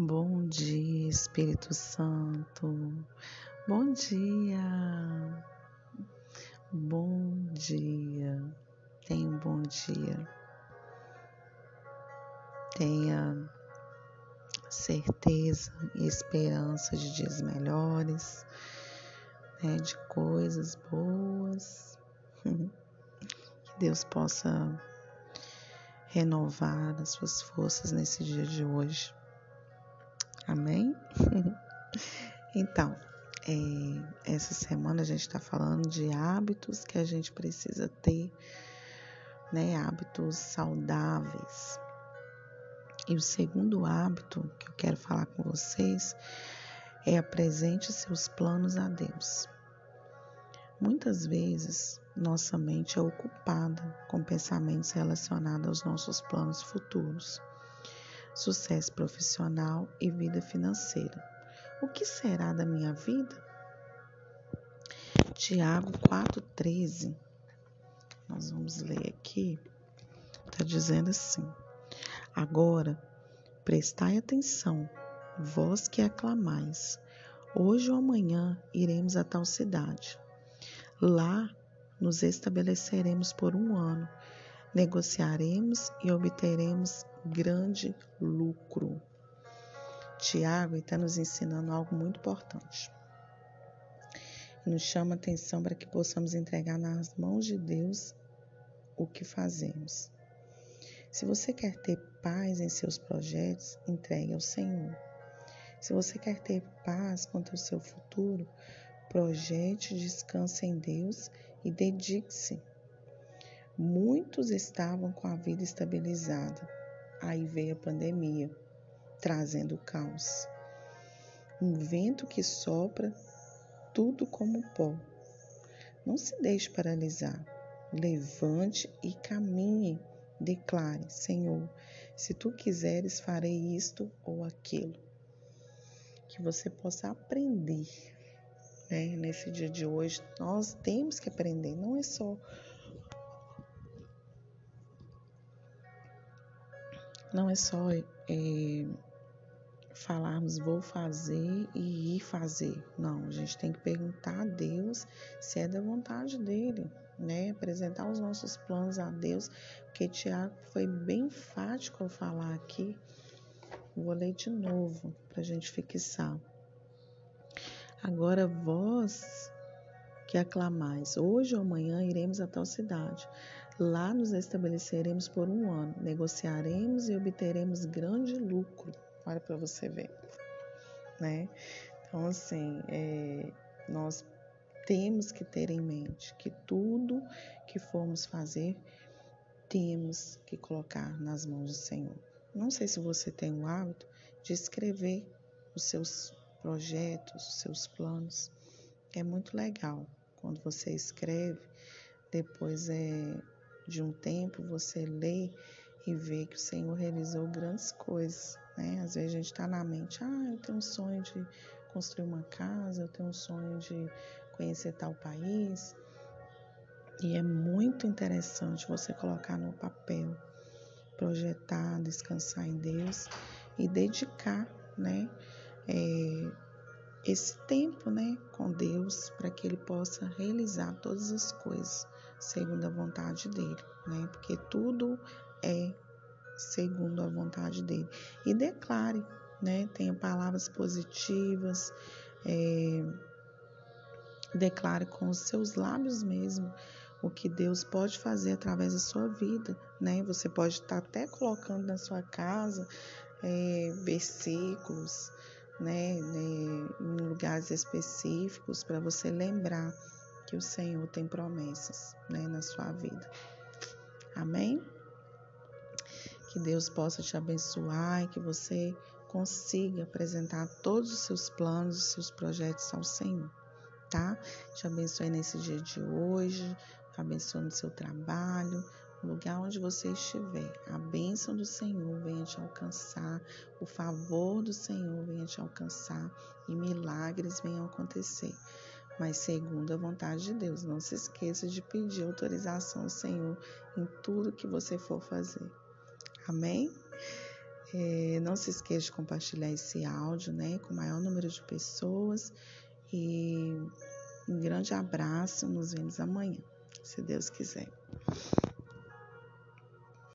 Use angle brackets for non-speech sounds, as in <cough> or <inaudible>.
Bom dia, Espírito Santo. Bom dia. Bom dia. Tenha um bom dia. Tenha certeza e esperança de dias melhores, né, de coisas boas. <laughs> Que Deus possa renovar as suas forças nesse dia de hoje. Amém? <laughs> então, é, essa semana a gente está falando de hábitos que a gente precisa ter, né? Hábitos saudáveis. E o segundo hábito que eu quero falar com vocês é apresente seus planos a Deus. Muitas vezes nossa mente é ocupada com pensamentos relacionados aos nossos planos futuros sucesso profissional e vida financeira. O que será da minha vida? Tiago 4,13. Nós vamos ler aqui. Está dizendo assim: Agora, prestai atenção, vós que aclamais. Hoje ou amanhã iremos a tal cidade. Lá nos estabeleceremos por um ano, negociaremos e obteremos grande lucro. Tiago está nos ensinando algo muito importante. Nos chama atenção para que possamos entregar nas mãos de Deus o que fazemos. Se você quer ter paz em seus projetos, entregue ao Senhor. Se você quer ter paz quanto ao seu futuro, projete, descanse em Deus e dedique-se. Muitos estavam com a vida estabilizada, Aí veio a pandemia, trazendo o caos. Um vento que sopra tudo como pó. Não se deixe paralisar. Levante e caminhe. Declare: Senhor, se tu quiseres, farei isto ou aquilo. Que você possa aprender. Né? Nesse dia de hoje, nós temos que aprender. Não é só Não é só é, falarmos vou fazer e ir fazer. Não, a gente tem que perguntar a Deus se é da vontade dele, né? Apresentar os nossos planos a Deus, porque Tiago foi bem enfático ao falar aqui. Vou ler de novo para a gente fixar. Agora vós que aclamais, hoje ou amanhã iremos a tal cidade. Lá nos estabeleceremos por um ano, negociaremos e obteremos grande lucro. Olha para você ver, né? Então, assim, é, nós temos que ter em mente que tudo que formos fazer, temos que colocar nas mãos do Senhor. Não sei se você tem o hábito de escrever os seus projetos, os seus planos. É muito legal quando você escreve, depois é de um tempo você lê e vê que o Senhor realizou grandes coisas, né? Às vezes a gente está na mente, ah, eu tenho um sonho de construir uma casa, eu tenho um sonho de conhecer tal país. E é muito interessante você colocar no papel, projetar, descansar em Deus e dedicar, né? É, esse tempo, né, com Deus, para que Ele possa realizar todas as coisas segundo a vontade dele, né? Porque tudo é segundo a vontade dele. E declare, né? Tenha palavras positivas, é, declare com os seus lábios mesmo o que Deus pode fazer através da sua vida, né? Você pode estar até colocando na sua casa é, versículos, né, né, em lugares específicos para você lembrar que o Senhor tem promessas né, na sua vida. Amém? Que Deus possa te abençoar e que você consiga apresentar todos os seus planos, os seus projetos ao Senhor, tá? Te abençoe nesse dia de hoje, abençoe no seu trabalho, no lugar onde você estiver. A bênção do Senhor venha te alcançar, o favor do Senhor venha te alcançar e milagres venham acontecer mas segundo a vontade de Deus. Não se esqueça de pedir autorização ao Senhor em tudo que você for fazer. Amém? É, não se esqueça de compartilhar esse áudio né, com o maior número de pessoas. E um grande abraço. Nos vemos amanhã, se Deus quiser.